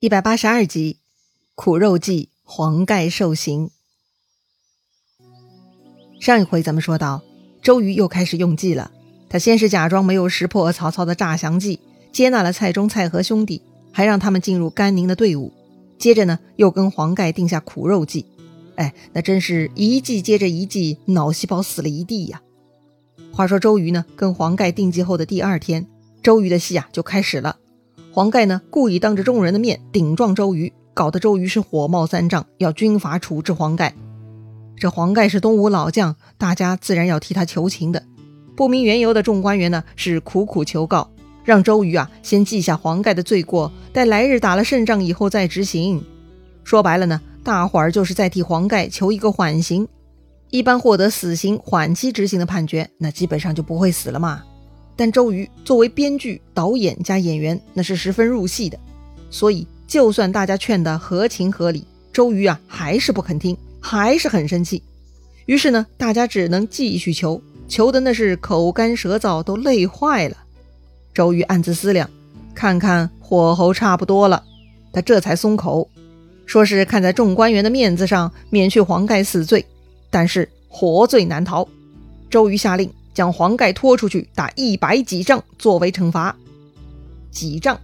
一百八十二集，苦肉计，黄盖受刑。上一回咱们说到，周瑜又开始用计了。他先是假装没有识破曹操的诈降计，接纳了蔡中、蔡和兄弟，还让他们进入甘宁的队伍。接着呢，又跟黄盖定下苦肉计。哎，那真是一计接着一计，脑细胞死了一地呀。话说周瑜呢，跟黄盖定计后的第二天，周瑜的戏啊就开始了。黄盖呢，故意当着众人的面顶撞周瑜，搞得周瑜是火冒三丈，要军法处置黄盖。这黄盖是东吴老将，大家自然要替他求情的。不明缘由的众官员呢，是苦苦求告，让周瑜啊先记下黄盖的罪过，待来日打了胜仗以后再执行。说白了呢，大伙儿就是在替黄盖求一个缓刑。一般获得死刑缓期执行的判决，那基本上就不会死了嘛。但周瑜作为编剧、导演加演员，那是十分入戏的，所以就算大家劝得合情合理，周瑜啊还是不肯听，还是很生气。于是呢，大家只能继续求，求的那是口干舌燥，都累坏了。周瑜暗自思量，看看火候差不多了，他这才松口，说是看在众官员的面子上，免去黄盖死罪，但是活罪难逃。周瑜下令。将黄盖拖出去打一百几仗作为惩罚。几仗，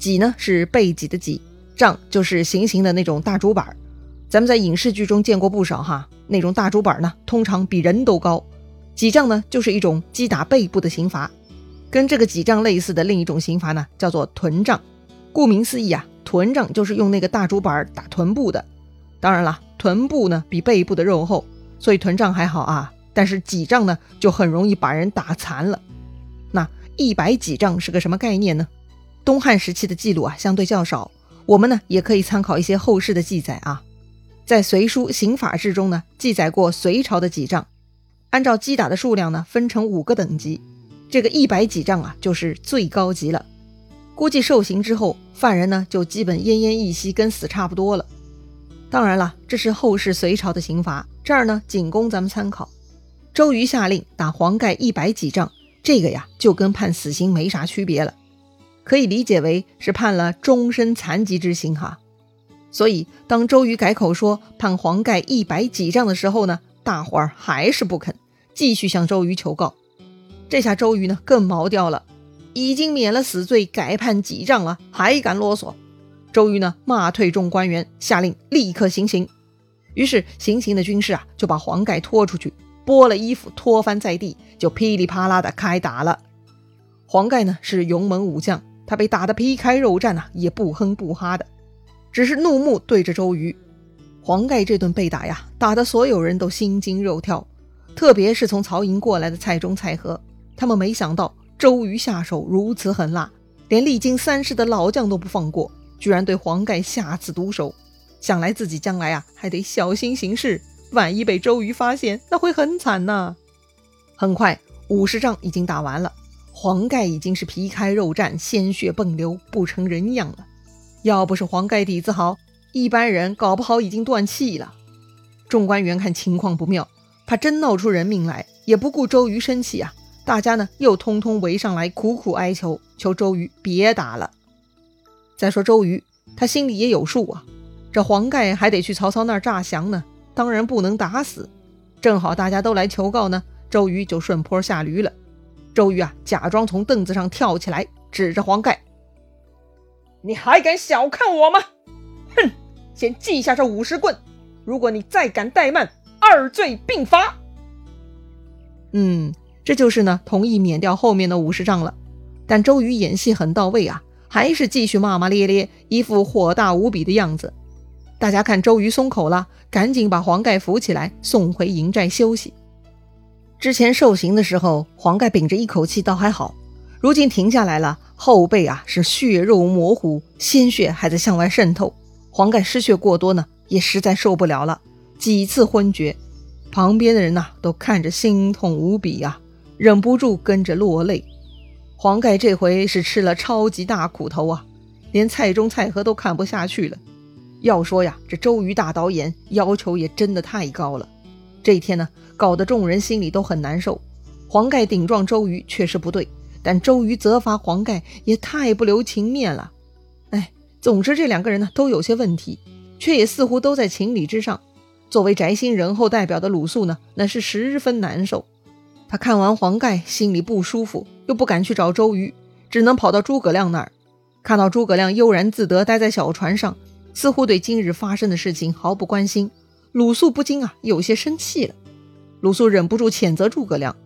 几呢是背脊的脊，杖就是行刑的那种大竹板咱们在影视剧中见过不少哈，那种大竹板呢，通常比人都高。几杖呢，就是一种击打背部的刑罚。跟这个几杖类似的另一种刑罚呢，叫做臀杖。顾名思义啊，臀杖就是用那个大竹板打臀部的。当然了，臀部呢比背部的肉厚，所以臀杖还好啊。但是几丈呢，就很容易把人打残了。那一百几丈是个什么概念呢？东汉时期的记录啊，相对较少。我们呢，也可以参考一些后世的记载啊。在《隋书刑法志》中呢，记载过隋朝的几丈，按照击打的数量呢，分成五个等级。这个一百几丈啊，就是最高级了。估计受刑之后，犯人呢，就基本奄奄一息，跟死差不多了。当然了，这是后世隋朝的刑罚，这儿呢，仅供咱们参考。周瑜下令打黄盖一百几杖，这个呀就跟判死刑没啥区别了，可以理解为是判了终身残疾之刑哈。所以当周瑜改口说判黄盖一百几杖的时候呢，大伙儿还是不肯，继续向周瑜求告。这下周瑜呢更毛掉了，已经免了死罪，改判几杖了，还敢啰嗦？周瑜呢骂退众官员，下令立刻行刑。于是行刑的军士啊就把黄盖拖出去。剥了衣服，拖翻在地，就噼里啪啦的开打了。黄盖呢是勇猛武将，他被打得皮开肉绽呐，也不哼不哈的，只是怒目对着周瑜。黄盖这顿被打呀，打得所有人都心惊肉跳，特别是从曹营过来的蔡中、蔡和，他们没想到周瑜下手如此狠辣，连历经三世的老将都不放过，居然对黄盖下此毒手，想来自己将来啊还得小心行事。万一被周瑜发现，那会很惨呐。很快，五十仗已经打完了，黄盖已经是皮开肉绽、鲜血迸流，不成人样了。要不是黄盖底子好，一般人搞不好已经断气了。众官员看情况不妙，怕真闹出人命来，也不顾周瑜生气啊。大家呢又通通围上来，苦苦哀求，求周瑜别打了。再说周瑜，他心里也有数啊，这黄盖还得去曹操那儿诈降呢。当然不能打死，正好大家都来求告呢，周瑜就顺坡下驴了。周瑜啊，假装从凳子上跳起来，指着黄盖：“你还敢小看我吗？哼，先记下这五十棍，如果你再敢怠慢，二罪并罚。”嗯，这就是呢，同意免掉后面的五十丈了。但周瑜演戏很到位啊，还是继续骂骂咧咧，一副火大无比的样子。大家看周瑜松口了，赶紧把黄盖扶起来，送回营寨休息。之前受刑的时候，黄盖屏着一口气倒还好，如今停下来了，后背啊是血肉模糊，鲜血还在向外渗透。黄盖失血过多呢，也实在受不了了，几次昏厥。旁边的人呐都看着心痛无比呀，忍不住跟着落泪。黄盖这回是吃了超级大苦头啊，连蔡中、蔡和都看不下去了。要说呀，这周瑜大导演要求也真的太高了。这一天呢，搞得众人心里都很难受。黄盖顶撞周瑜确实不对，但周瑜责罚黄盖也太不留情面了。哎，总之，这两个人呢都有些问题，却也似乎都在情理之上。作为宅心仁厚代表的鲁肃呢，那是十分难受。他看完黄盖，心里不舒服，又不敢去找周瑜，只能跑到诸葛亮那儿。看到诸葛亮悠然自得待在小船上，似乎对今日发生的事情毫不关心，鲁肃不禁啊有些生气了。鲁肃忍不住谴责诸葛亮：“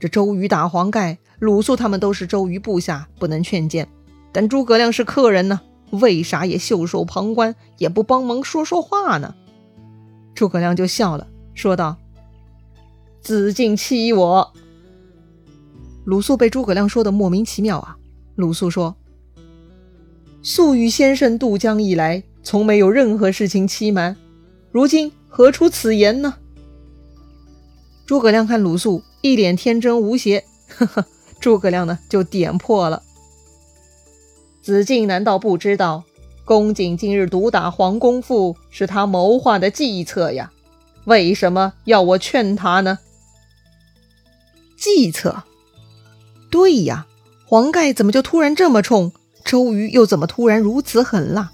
这周瑜打黄盖，鲁肃他们都是周瑜部下，不能劝谏。但诸葛亮是客人呢，为啥也袖手旁观，也不帮忙说说话呢？”诸葛亮就笑了，说道：“子敬欺我。”鲁肃被诸葛亮说的莫名其妙啊。鲁肃说。素与先生渡江以来，从没有任何事情欺瞒，如今何出此言呢？诸葛亮看鲁肃一脸天真无邪，呵呵，诸葛亮呢就点破了：子敬难道不知道，公瑾今日毒打黄公父是他谋划的计策呀？为什么要我劝他呢？计策？对呀，黄盖怎么就突然这么冲？周瑜又怎么突然如此狠辣？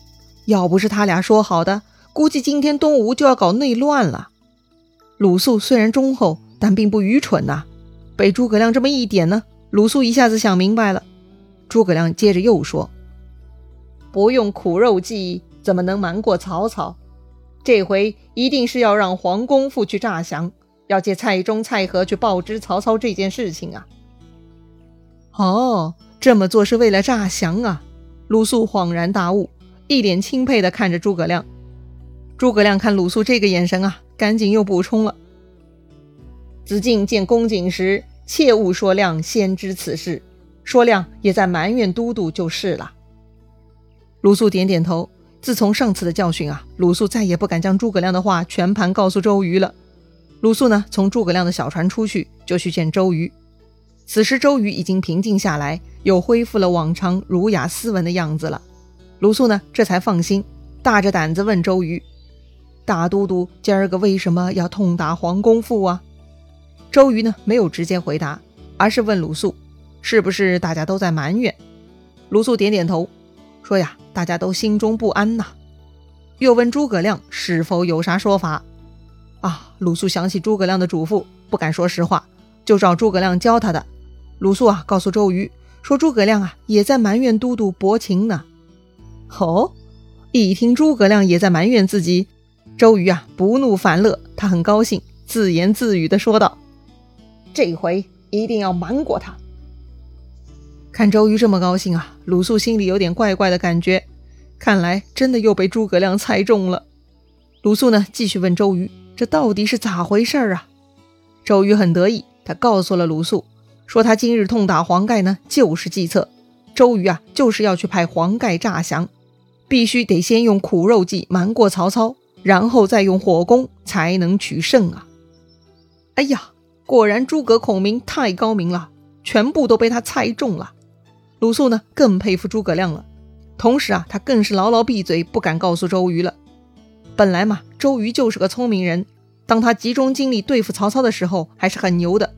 要不是他俩说好的，估计今天东吴就要搞内乱了。鲁肃虽然忠厚，但并不愚蠢呐。被诸葛亮这么一点呢，鲁肃一下子想明白了。诸葛亮接着又说：“不用苦肉计，怎么能瞒过曹操？这回一定是要让黄公父去诈降，要借蔡中、蔡和去报知曹操这件事情啊。”哦。这么做是为了诈降啊！鲁肃恍然大悟，一脸钦佩地看着诸葛亮。诸葛亮看鲁肃这个眼神啊，赶紧又补充了：“子敬见公瑾时，切勿说亮先知此事，说亮也在埋怨都督就是了。”鲁肃点点头。自从上次的教训啊，鲁肃再也不敢将诸葛亮的话全盘告诉周瑜了。鲁肃呢，从诸葛亮的小船出去，就去见周瑜。此时周瑜已经平静下来。又恢复了往常儒雅斯文的样子了，鲁肃呢这才放心，大着胆子问周瑜：“大都督今儿个为什么要痛打黄公父啊？”周瑜呢没有直接回答，而是问鲁肃：“是不是大家都在埋怨？”鲁肃点点头，说：“呀，大家都心中不安呐。”又问诸葛亮是否有啥说法。啊，鲁肃想起诸葛亮的嘱咐，不敢说实话，就照诸葛亮教他的。鲁肃啊，告诉周瑜。说诸葛亮啊，也在埋怨都督薄情呢。哦，一听诸葛亮也在埋怨自己，周瑜啊不怒反乐，他很高兴，自言自语的说道：“这回一定要瞒过他。”看周瑜这么高兴啊，鲁肃心里有点怪怪的感觉，看来真的又被诸葛亮猜中了。鲁肃呢，继续问周瑜：“这到底是咋回事啊？”周瑜很得意，他告诉了鲁肃。说他今日痛打黄盖呢，就是计策。周瑜啊，就是要去派黄盖诈降，必须得先用苦肉计瞒过曹操，然后再用火攻才能取胜啊！哎呀，果然诸葛孔明太高明了，全部都被他猜中了。鲁肃呢，更佩服诸葛亮了。同时啊，他更是牢牢闭嘴，不敢告诉周瑜了。本来嘛，周瑜就是个聪明人，当他集中精力对付曹操的时候，还是很牛的。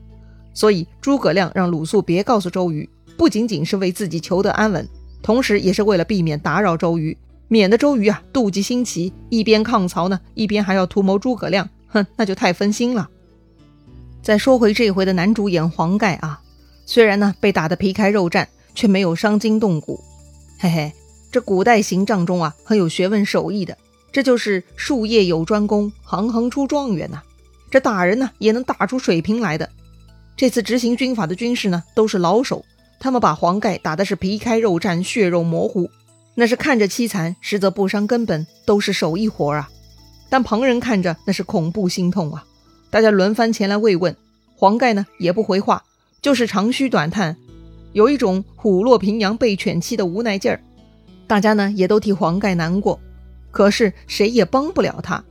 所以诸葛亮让鲁肃别告诉周瑜，不仅仅是为自己求得安稳，同时也是为了避免打扰周瑜，免得周瑜啊妒忌心起，一边抗曹呢，一边还要图谋诸葛亮，哼，那就太分心了。再说回这回的男主演黄盖啊，虽然呢被打得皮开肉绽，却没有伤筋动骨。嘿嘿，这古代行仗中啊很有学问手艺的，这就是术业有专攻，行行出状元呐。这打人呢也能打出水平来的。这次执行军法的军士呢，都是老手，他们把黄盖打的是皮开肉绽、血肉模糊，那是看着凄惨，实则不伤根本，都是手艺活啊。但旁人看着那是恐怖心痛啊。大家轮番前来慰问，黄盖呢也不回话，就是长吁短叹，有一种虎落平阳被犬欺的无奈劲儿。大家呢也都替黄盖难过，可是谁也帮不了他。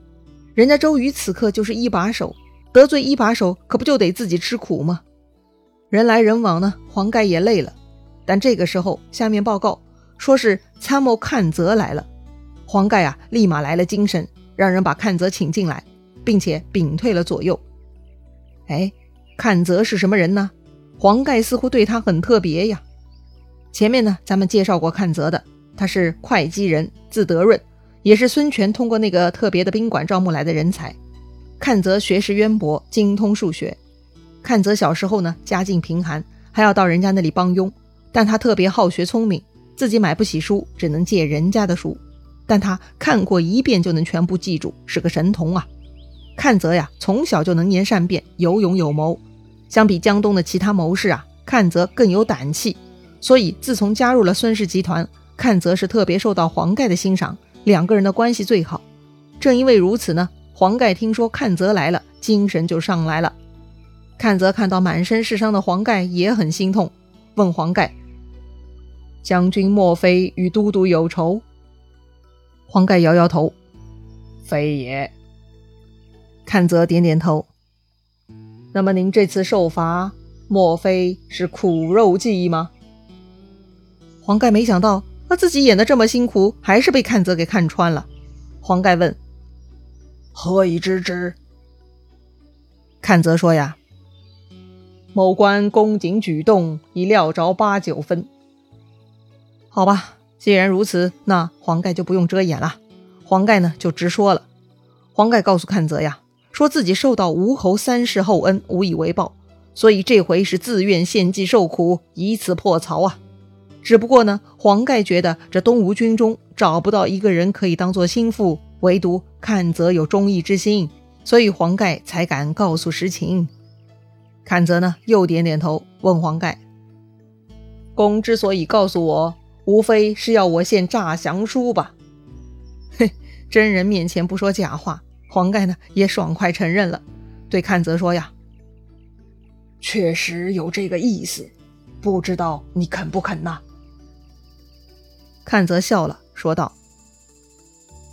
人家周瑜此刻就是一把手。得罪一把手，可不就得自己吃苦吗？人来人往呢，黄盖也累了。但这个时候，下面报告说是参谋阚泽来了。黄盖啊，立马来了精神，让人把阚泽请进来，并且屏退了左右。哎，阚泽是什么人呢？黄盖似乎对他很特别呀。前面呢，咱们介绍过阚泽的，他是会稽人，字德润，也是孙权通过那个特别的宾馆招募来的人才。阚泽学识渊博，精通数学。阚泽小时候呢，家境贫寒，还要到人家那里帮佣。但他特别好学聪明，自己买不起书，只能借人家的书。但他看过一遍就能全部记住，是个神童啊！阚泽呀，从小就能言善辩，有勇有谋。相比江东的其他谋士啊，阚泽更有胆气。所以自从加入了孙氏集团，阚泽是特别受到黄盖的欣赏，两个人的关系最好。正因为如此呢，黄盖听说阚泽来了，精神就上来了。阚泽看到满身是伤的黄盖，也很心痛，问黄盖。将军莫非与都督有仇？黄盖摇摇头，非也。阚泽点点头。那么您这次受罚，莫非是苦肉计吗？黄盖没想到，他自己演的这么辛苦，还是被阚泽给看穿了。黄盖问：“何以知之？”阚泽说：“呀，某官公瑾举动，已料着八九分。”好吧，既然如此，那黄盖就不用遮掩了。黄盖呢，就直说了。黄盖告诉阚泽呀，说自己受到吴侯三世厚恩，无以为报，所以这回是自愿献计受苦，以此破曹啊。只不过呢，黄盖觉得这东吴军中找不到一个人可以当做心腹，唯独阚泽有忠义之心，所以黄盖才敢告诉实情。阚泽呢，又点点头，问黄盖：“公之所以告诉我。”无非是要我献诈降书吧？嘿，真人面前不说假话，黄盖呢也爽快承认了，对阚泽说呀：“确实有这个意思，不知道你肯不肯呐？”阚泽笑了，说道：“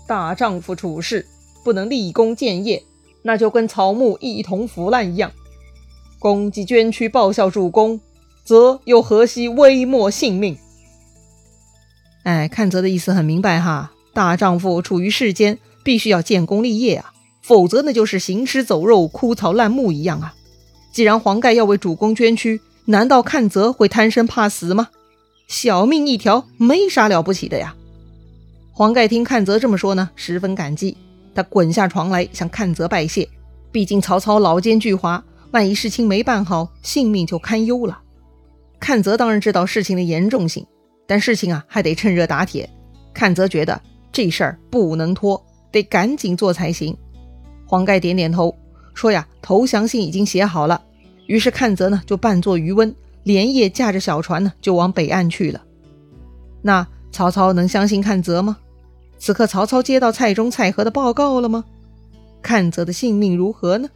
大丈夫处事不能立功建业，那就跟草木一同腐烂一样。公既捐躯报效主公，则又何惜微末性命？”哎，阚泽的意思很明白哈，大丈夫处于世间，必须要建功立业啊，否则那就是行尸走肉、枯草烂木一样啊。既然黄盖要为主公捐躯，难道阚泽会贪生怕死吗？小命一条，没啥了不起的呀。黄盖听阚泽这么说呢，十分感激，他滚下床来向阚泽拜谢。毕竟曹操老奸巨猾，万一事情没办好，性命就堪忧了。阚泽当然知道事情的严重性。但事情啊，还得趁热打铁。阚泽觉得这事儿不能拖，得赶紧做才行。黄盖点点头，说呀，投降信已经写好了。于是阚泽呢，就扮作渔翁，连夜驾着小船呢，就往北岸去了。那曹操能相信阚泽吗？此刻曹操接到蔡中、蔡和的报告了吗？阚泽的性命如何呢？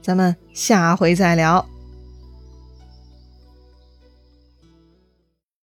咱们下回再聊。